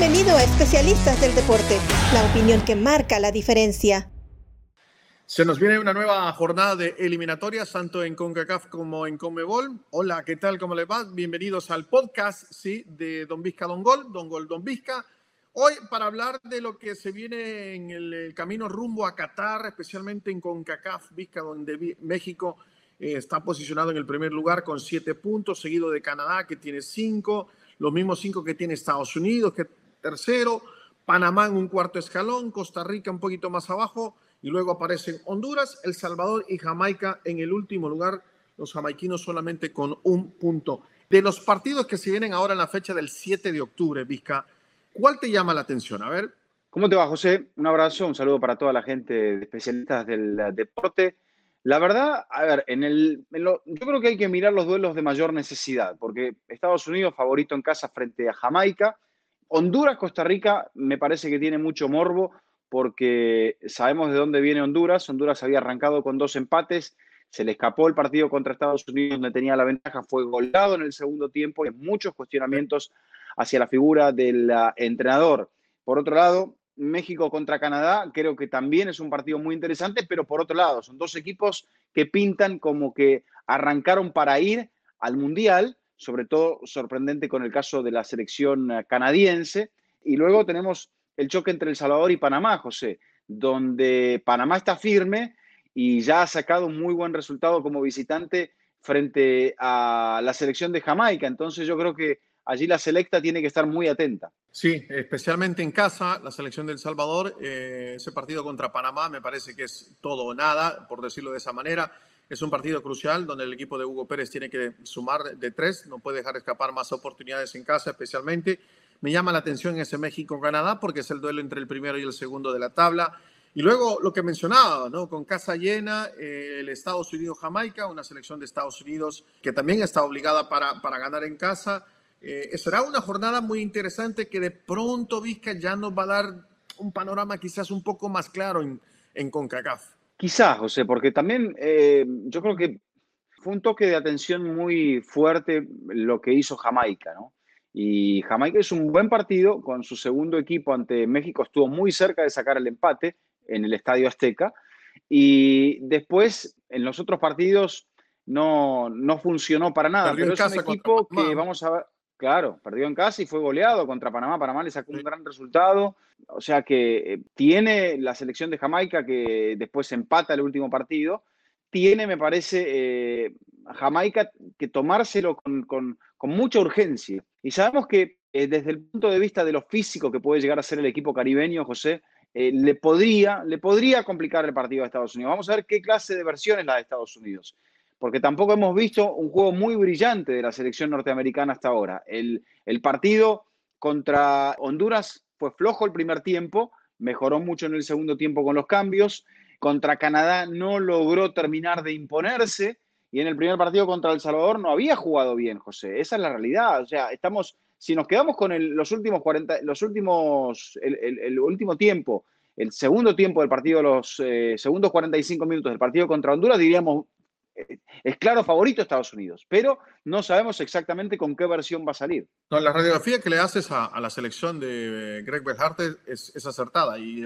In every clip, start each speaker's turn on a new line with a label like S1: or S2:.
S1: Bienvenido a Especialistas del Deporte, la opinión que marca la diferencia.
S2: Se nos viene una nueva jornada de eliminatorias, tanto en CONCACAF como en CONMEBOL. Hola, ¿qué tal? ¿Cómo les va? Bienvenidos al podcast, sí, de Don Vizca Don Gol, Don Gol Don Vizca. Hoy para hablar de lo que se viene en el camino rumbo a Qatar, especialmente en CONCACAF, Vizca, donde México eh, está posicionado en el primer lugar con siete puntos, seguido de Canadá, que tiene cinco, los mismos cinco que tiene Estados Unidos, que tercero, Panamá en un cuarto escalón, Costa Rica un poquito más abajo, y luego aparecen Honduras, El Salvador y Jamaica en el último lugar, los jamaiquinos solamente con un punto. De los partidos que se vienen ahora en la fecha del 7 de octubre, Vizca, ¿cuál te llama la atención? A ver.
S3: ¿Cómo te va, José? Un abrazo, un saludo para toda la gente de especialistas del deporte. La verdad, a ver, en el, yo creo que hay que mirar los duelos de mayor necesidad, porque Estados Unidos favorito en casa frente a Jamaica, Honduras, Costa Rica, me parece que tiene mucho morbo, porque sabemos de dónde viene Honduras. Honduras había arrancado con dos empates, se le escapó el partido contra Estados Unidos donde tenía la ventaja, fue golado en el segundo tiempo y muchos cuestionamientos hacia la figura del ah, entrenador. Por otro lado, México contra Canadá, creo que también es un partido muy interesante, pero por otro lado, son dos equipos que pintan como que arrancaron para ir al Mundial, sobre todo sorprendente con el caso de la selección canadiense. Y luego tenemos el choque entre El Salvador y Panamá, José, donde Panamá está firme y ya ha sacado un muy buen resultado como visitante frente a la selección de Jamaica. Entonces yo creo que allí la selecta tiene que estar muy atenta.
S2: Sí, especialmente en casa, la selección del Salvador, eh, ese partido contra Panamá me parece que es todo o nada, por decirlo de esa manera. Es un partido crucial donde el equipo de Hugo Pérez tiene que sumar de tres, no puede dejar escapar más oportunidades en casa, especialmente. Me llama la atención ese México-Canadá porque es el duelo entre el primero y el segundo de la tabla. Y luego lo que mencionaba, ¿no? Con casa llena, eh, el Estados Unidos-Jamaica, una selección de Estados Unidos que también está obligada para, para ganar en casa eh, será una jornada muy interesante que de pronto Vizca ya nos va a dar un panorama quizás un poco más claro en, en CONCACAF.
S3: Quizás, José, porque también eh, yo creo que fue un toque de atención muy fuerte lo que hizo Jamaica, ¿no? Y Jamaica es un buen partido con su segundo equipo ante México, estuvo muy cerca de sacar el empate en el Estadio Azteca. Y después, en los otros partidos, no, no funcionó para nada. pero es un equipo que vamos a ver. Claro, perdió en casa y fue goleado contra Panamá. Panamá le sacó un gran resultado. O sea que eh, tiene la selección de Jamaica que después empata el último partido. Tiene, me parece, eh, Jamaica que tomárselo con, mucha urgencia. Y sabemos que eh, desde el punto de vista de lo físico que puede llegar a ser el equipo caribeño, José, le, podría, le podría complicar el partido a Estados Unidos. Vamos a ver qué clase de versión es la de Estados Unidos porque tampoco hemos visto un juego muy brillante de la selección norteamericana hasta ahora. El, partido contra Honduras fue flojo el primer tiempo, mejoró mucho en el segundo tiempo con los cambios. Contra Canadá no logró terminar de imponerse y en el primer partido contra El Salvador no había jugado bien, José. Esa es la realidad. O sea, estamos, si nos quedamos con los últimos 40, los últimos, el, último tiempo, el segundo tiempo del partido, los eh, segundos 45 minutos del partido contra Honduras, diríamos es claro favorito Estados Unidos, pero no sabemos exactamente con qué versión va a salir.
S2: No, la radiografía que le haces a, la selección de Greg Berharte es, es acertada y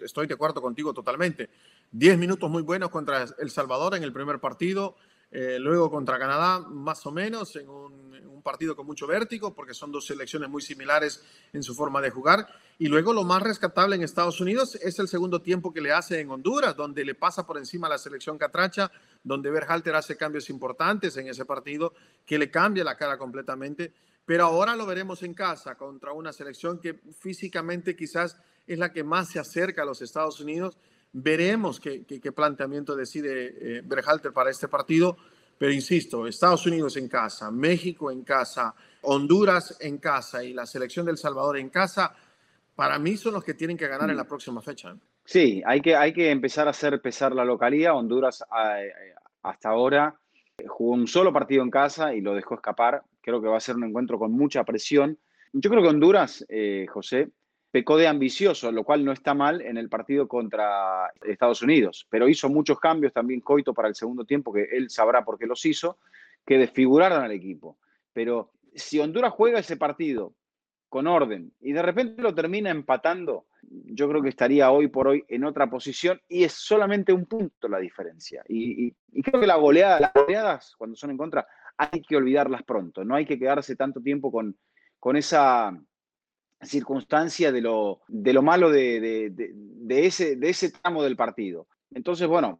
S2: estoy de acuerdo contigo totalmente. Diez minutos muy buenos contra El Salvador en el primer partido, eh, luego contra Canadá, más o menos, en un, partido con mucho vértigo, porque son dos selecciones muy similares en su forma de jugar. Y luego lo más rescatable en Estados Unidos es el segundo tiempo que le hace en Honduras, donde le pasa por encima a la selección catracha, donde Berhalter hace cambios importantes en ese partido, que le cambia la cara completamente. Pero ahora lo veremos en casa contra una selección que físicamente quizás es la que más se acerca a los Estados Unidos Veremos qué, planteamiento decide eh, Berhalter para este partido, pero insisto, Estados Unidos en casa, México en casa, Honduras en casa y la selección del Salvador en casa, para mí son los que tienen que ganar en la mm. próxima fecha.
S3: Sí, hay que, hay que empezar a hacer pesar la localidad. Honduras eh, hasta ahora jugó un solo partido en casa y lo dejó escapar. Creo que va a ser un encuentro con mucha presión. Yo creo que Honduras, eh, José, pecó de ambicioso, lo cual no está mal en el partido contra Estados Unidos, pero hizo muchos cambios también Coito para el segundo tiempo, que él sabrá por qué los hizo, que desfiguraron al equipo. Pero si Honduras juega ese partido con orden, y de repente lo termina empatando, yo creo que estaría hoy por hoy en otra posición y es solamente un punto la diferencia. Y, creo que la goleada, las goleadas cuando son en contra hay que olvidarlas pronto, no hay que quedarse tanto tiempo con, con esa circunstancia de lo, de lo malo de, ese, de ese tramo del partido. Entonces, bueno,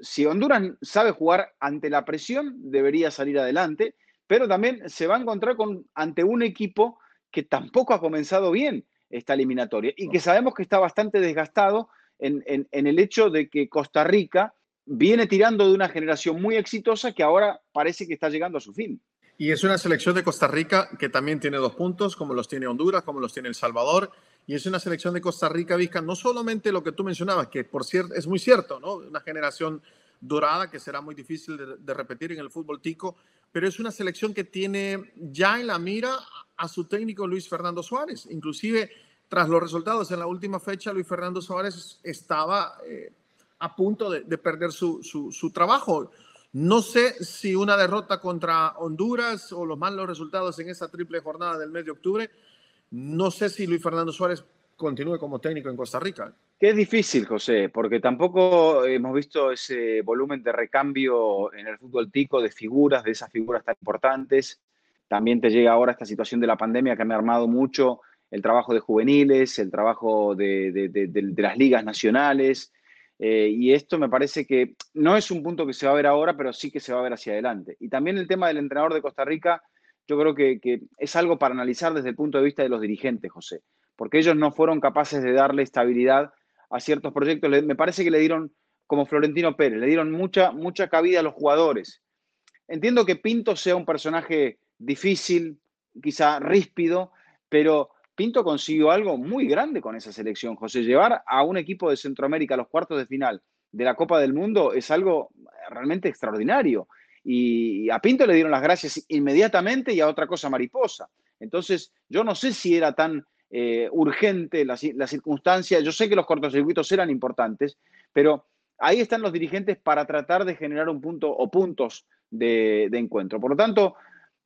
S3: si Honduras sabe jugar ante la presión, debería salir adelante, pero también se va a encontrar con, ante un equipo que tampoco ha comenzado bien esta eliminatoria y que sabemos que está bastante desgastado en, en, el hecho de que Costa Rica viene tirando de una generación muy exitosa que ahora parece que está llegando a su fin.
S2: Y es una selección de Costa Rica que también tiene dos puntos, como los tiene Honduras, como los tiene El Salvador. Y es una selección de Costa Rica, Vizca, no solamente lo que tú mencionabas, que por cierto es muy cierto, ¿no? Una generación dorada que será muy difícil de, repetir en el fútbol tico, pero es una selección que tiene ya en la mira a su técnico Luis Fernando Suárez. Inclusive, tras los resultados en la última fecha, Luis Fernando Suárez estaba eh, a punto de, de perder su, su trabajo. No sé si una derrota contra Honduras o los malos resultados en esa triple jornada del mes de octubre, no sé si Luis Fernando Suárez continúe como técnico en Costa Rica.
S3: Que es difícil, José, porque tampoco hemos visto ese volumen de recambio en el fútbol tico de figuras, de esas figuras tan importantes. También te llega ahora esta situación de la pandemia que ha armado mucho el trabajo de juveniles, el trabajo de las ligas nacionales, eh, y esto me parece que no es un punto que se va a ver ahora, pero sí que se va a ver hacia adelante. Y también el tema del entrenador de Costa Rica, yo creo que, es algo para analizar desde el punto de vista de los dirigentes, José, porque ellos no fueron capaces de darle estabilidad a ciertos proyectos. me parece que le dieron, como Florentino Pérez, le dieron mucha, mucha cabida a los jugadores. Entiendo que Pinto sea un personaje difícil, quizá ríspido, pero Pinto consiguió algo muy grande con esa selección, José. Llevar a un equipo de Centroamérica a los cuartos de final de la Copa del Mundo es algo realmente extraordinario. Y a Pinto le dieron las gracias inmediatamente y a otra cosa mariposa. Entonces, yo no sé si era tan eh, urgente la, circunstancia. Yo sé que los cortocircuitos eran importantes, pero ahí están los dirigentes para tratar de generar un punto o puntos de encuentro. Por lo tanto,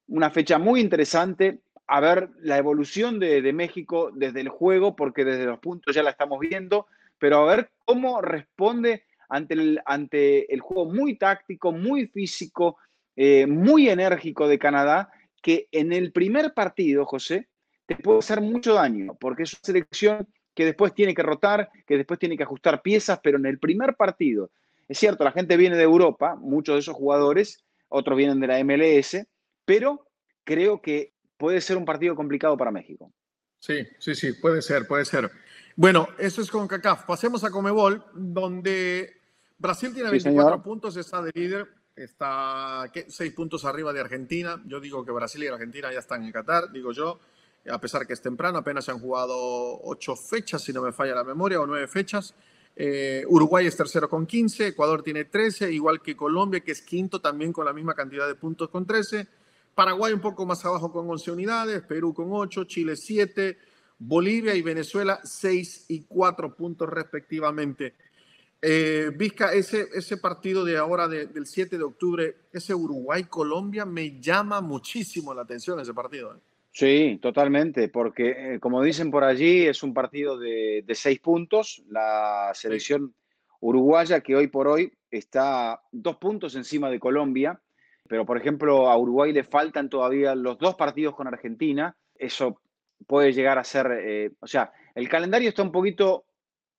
S3: una fecha muy interesante a ver la evolución de, México desde el juego, porque desde los puntos ya la estamos viendo, pero a ver cómo responde ante el, ante el juego muy táctico, muy físico, eh, muy enérgico de Canadá, que en el primer partido, José, te puede hacer mucho daño, porque es una selección que después tiene que rotar, que después tiene que ajustar piezas, pero en el primer partido, es cierto, la gente viene de Europa, muchos de esos jugadores, otros vienen de la MLS, pero creo que puede ser un partido complicado para México.
S2: Sí, sí, sí, puede ser, puede ser. Bueno, eso es con CACAF. Pasemos a Comebol, donde Brasil tiene 24 puntos, está de líder, está seis puntos arriba de Argentina. Yo digo que Brasil y Argentina ya están en Qatar, digo yo, a pesar que es temprano, apenas se han jugado ocho fechas, si no me falla la memoria, o nueve fechas. Eh, Uruguay es tercero con 15, Ecuador tiene 13, igual que Colombia, que es quinto también con la misma cantidad de puntos con 13. Paraguay un poco más abajo con 11 unidades, Perú con 8, Chile 7, Bolivia y Venezuela 6 y 4 puntos respectivamente. Eh, Vizca, ese, ese partido de ahora del 7 de octubre, ese Uruguay-Colombia, me llama muchísimo la atención ese partido. ¿eh?
S3: Sí, totalmente, porque eh, como dicen por allí, es un partido de, de seis puntos. La selección uruguaya que hoy por hoy está dos puntos encima de Colombia pero por ejemplo a Uruguay le faltan todavía los dos partidos con Argentina, eso puede llegar a ser, eh, o sea, el calendario está un poquito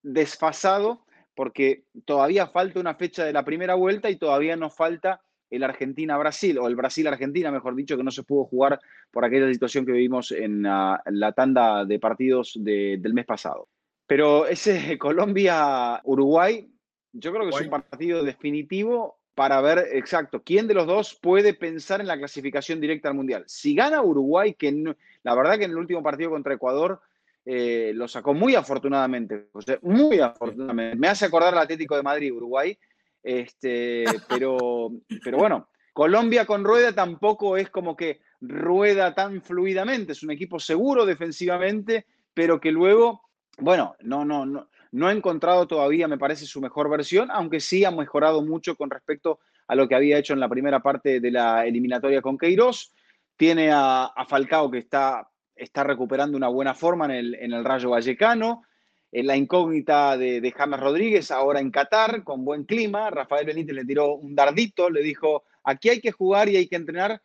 S3: desfasado porque todavía falta una fecha de la primera vuelta y todavía nos falta el Argentina-Brasil, o el Brasil-Argentina, mejor dicho, que no se pudo jugar por aquella situación que vivimos en, la tanda de partidos del mes pasado. Pero ese Colombia-Uruguay, yo creo que es un partido definitivo para ver exacto quién de los dos puede pensar en la clasificación directa al Mundial. Si gana Uruguay, que la verdad que en el último partido contra Ecuador eh, lo sacó muy afortunadamente, muy afortunadamente. Me hace acordar al Atlético de Madrid, Uruguay, este, pero, pero bueno, Colombia con Rueda tampoco es como que rueda tan fluidamente, es un equipo seguro defensivamente, pero que luego, bueno, no, no, no, no ha encontrado todavía, me parece, su mejor versión, aunque sí ha mejorado mucho con respecto a lo que había hecho en la primera parte de la eliminatoria con Queiroz. Tiene a, Falcao que está está recuperando una buena forma en el, en el Rayo Vallecano. En la incógnita de, de, James Rodríguez ahora en Qatar, con buen clima. Rafael Benítez le tiró un dardito, le dijo, aquí hay que jugar y hay que entrenar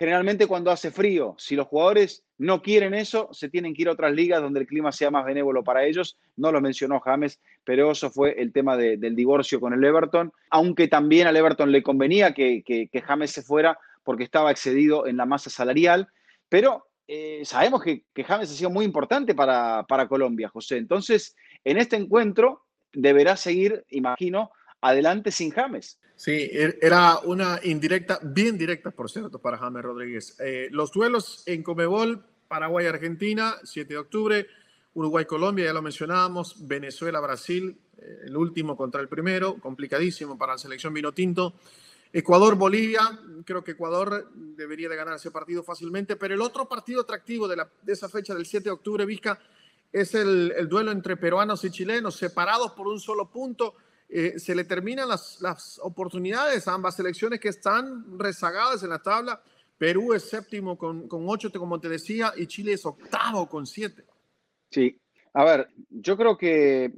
S3: generalmente cuando hace frío. Si los jugadores no quieren eso, se tienen que ir a otras ligas donde el clima sea más benévolo para ellos. No lo mencionó James, pero eso fue el tema de, del divorcio con el Everton, aunque también al Everton le convenía que, James se fuera porque estaba excedido en la masa salarial. Pero eh, sabemos que, que, James ha sido muy importante para, para Colombia, José. Entonces, en este encuentro deberá seguir, imagino, adelante sin James.
S2: Sí, er, era una indirecta, bien directa, por cierto, para James Rodríguez. Eh, los duelos en Comebol, Paraguay-Argentina, 7 de octubre, Uruguay-Colombia, ya lo mencionábamos, Venezuela-Brasil, eh, el último contra el primero, complicadísimo para la selección vino tinto. Ecuador-Bolivia, creo que Ecuador debería de ganar ese partido fácilmente, pero el otro partido atractivo de, esa fecha del 7 de octubre, Vizca, es el, duelo entre peruanos y chilenos, separados por un solo punto. Eh, se le terminan las, las, oportunidades a ambas selecciones que están rezagadas en la tabla. Perú es séptimo con, con ocho, como te decía, y Chile es octavo con siete.
S3: Sí, a ver, yo creo que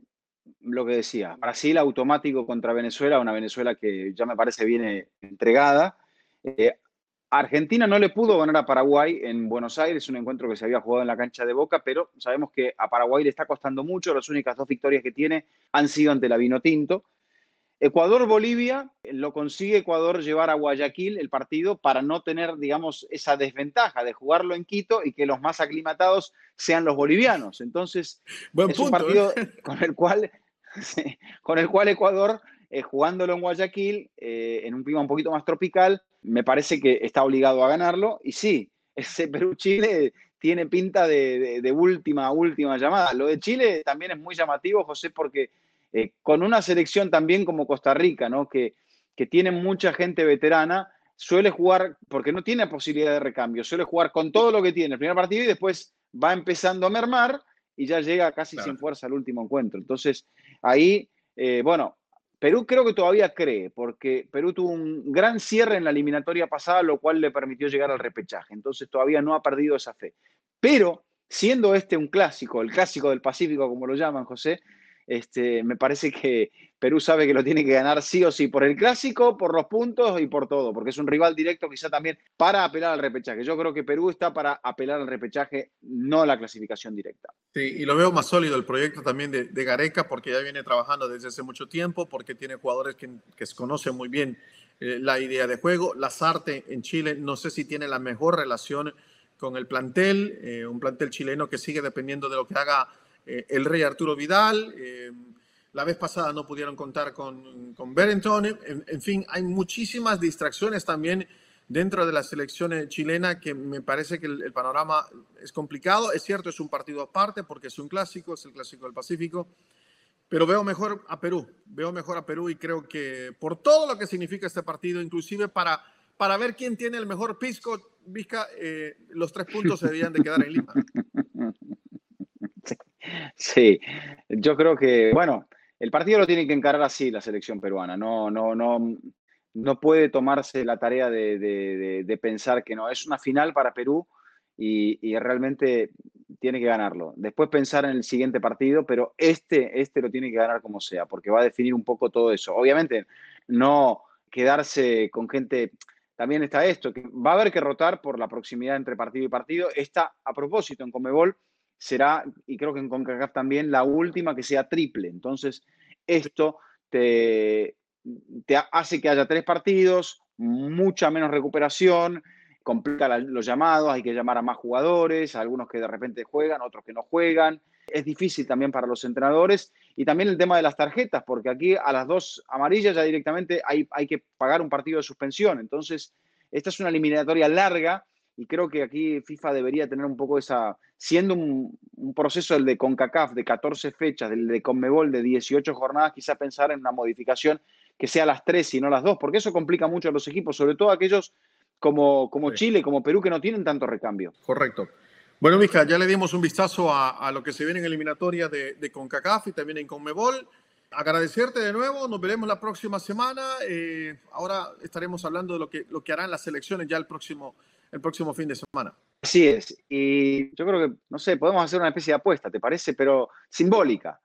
S3: lo que decía, Brasil automático contra Venezuela, una Venezuela que ya me parece viene entregada. Eh, Argentina no le pudo ganar a Paraguay en Buenos Aires, un encuentro que se había jugado en la cancha de Boca, pero sabemos que a Paraguay le está costando mucho, las únicas dos victorias que tiene han sido ante la Vinotinto. Ecuador-Bolivia, lo consigue Ecuador llevar a Guayaquil el partido para no tener, digamos, esa desventaja de jugarlo en Quito y que los más aclimatados sean los bolivianos. Entonces,
S2: Buen
S3: es
S2: punto,
S3: un partido
S2: ¿eh?
S3: con, el cual, con el cual Ecuador, eh, jugándolo en Guayaquil, eh, en un clima un poquito más tropical, me parece que está obligado a ganarlo. Y sí, ese Perú-Chile tiene pinta de, de, de última, última llamada. Lo de Chile también es muy llamativo, José, porque eh, con una selección también como Costa Rica, ¿no? Que, que tiene mucha gente veterana, suele jugar, porque no tiene posibilidad de recambio, suele jugar con todo lo que tiene el primer partido y después va empezando a mermar y ya llega casi claro. sin fuerza al último encuentro. Entonces, ahí, eh, bueno, Perú creo que todavía cree, porque Perú tuvo un gran cierre en la eliminatoria pasada, lo cual le permitió llegar al repechaje. Entonces, todavía no ha perdido esa fe. Pero, siendo este un clásico, el clásico del Pacífico, como lo llaman, José, este, me parece que Perú sabe que lo tiene que ganar sí o sí por el clásico, por los puntos y por todo, porque es un rival directo quizá también para apelar al repechaje. Yo creo que Perú está para apelar al repechaje, no la clasificación directa.
S2: Sí, y lo veo más sólido el proyecto también de, de Gareca, porque ya viene trabajando desde hace mucho tiempo, porque tiene jugadores que, que conocen muy bien eh, la idea de juego. Lazarte en Chile, no sé si tiene la mejor relación con el plantel, eh, un plantel chileno que sigue dependiendo de lo que haga eh, el rey Arturo Vidal. Eh, la vez pasada no pudieron contar con, con Berenton. En, fin, hay muchísimas distracciones también dentro de la selección chilena que me parece que el, panorama es complicado. Es cierto, es un partido aparte porque es un clásico, es el clásico del Pacífico. Pero veo mejor a Perú, veo mejor a Perú y creo que por todo lo que significa este partido, inclusive para, para ver quién tiene el mejor pisco, Vizca, eh, los tres puntos se deberían de quedar en Lima.
S3: Sí, yo creo que, bueno, el partido lo tiene que encarar así la selección peruana. No, no, no, no puede tomarse la tarea de, pensar que no. Es una final para Perú y, y, realmente tiene que ganarlo. Después pensar en el siguiente partido, pero este, este lo tiene que ganar como sea, porque va a definir un poco todo eso. Obviamente, no quedarse con gente. También está esto, que va a haber que rotar por la proximidad entre partido y partido. Está a propósito en Comebol será, y creo que en CONCACAF también, la última que sea triple. Entonces, esto te, hace que haya tres partidos, mucha menos recuperación, complica los llamados, hay que llamar a más jugadores, algunos que de repente juegan, otros que no juegan. Es difícil también para los entrenadores y también el tema de las tarjetas, porque aquí a las dos amarillas ya directamente hay, hay que pagar un partido de suspensión. Entonces, esta es una eliminatoria larga y creo que aquí FIFA debería tener un poco esa, siendo un, un, proceso el de CONCACAF de 14 fechas, del de CONMEBOL de 18 jornadas, quizá pensar en una modificación que sea las 3 y no las 2, porque eso complica mucho a los equipos, sobre todo aquellos como, como sí. Chile, como Perú, que no tienen tanto recambio.
S2: Correcto. Bueno, Mija, ya le dimos un vistazo a, a lo que se viene en eliminatoria de, de, CONCACAF y también en CONMEBOL. Agradecerte de nuevo, nos veremos la próxima semana. Eh, ahora estaremos hablando de lo que, lo que harán las selecciones ya el próximo el próximo fin de semana.
S3: Así es. Y yo creo que, no sé, podemos hacer una especie de apuesta, ¿te parece? Pero simbólica.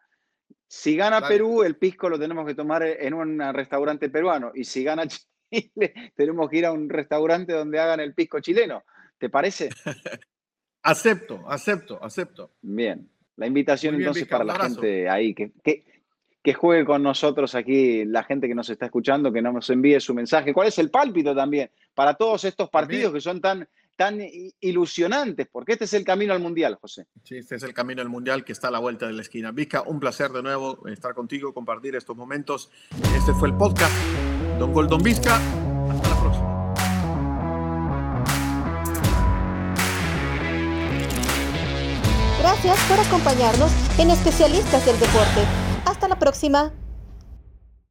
S3: Si gana Perú, el pisco lo tenemos que tomar en un restaurante peruano. Y si gana Chile, tenemos que ir a un restaurante donde hagan el pisco chileno. ¿Te parece?
S2: acepto, acepto, acepto.
S3: Bien. La invitación entonces para la gente ahí, que, que, juegue con nosotros aquí, la gente que nos está escuchando, que nos envíe su mensaje. ¿Cuál es el pálpito también para todos estos partidos que son tan, tan ilusionantes? Porque este es el camino al Mundial, José.
S2: Sí, este es el camino al Mundial que está a la vuelta de la esquina. Vizca, un placer de nuevo estar contigo, compartir estos momentos. Este fue el podcast Don Goldon Vizca. Hasta la próxima.
S1: Gracias por acompañarnos en Especialistas del Deporte. Hasta la próxima.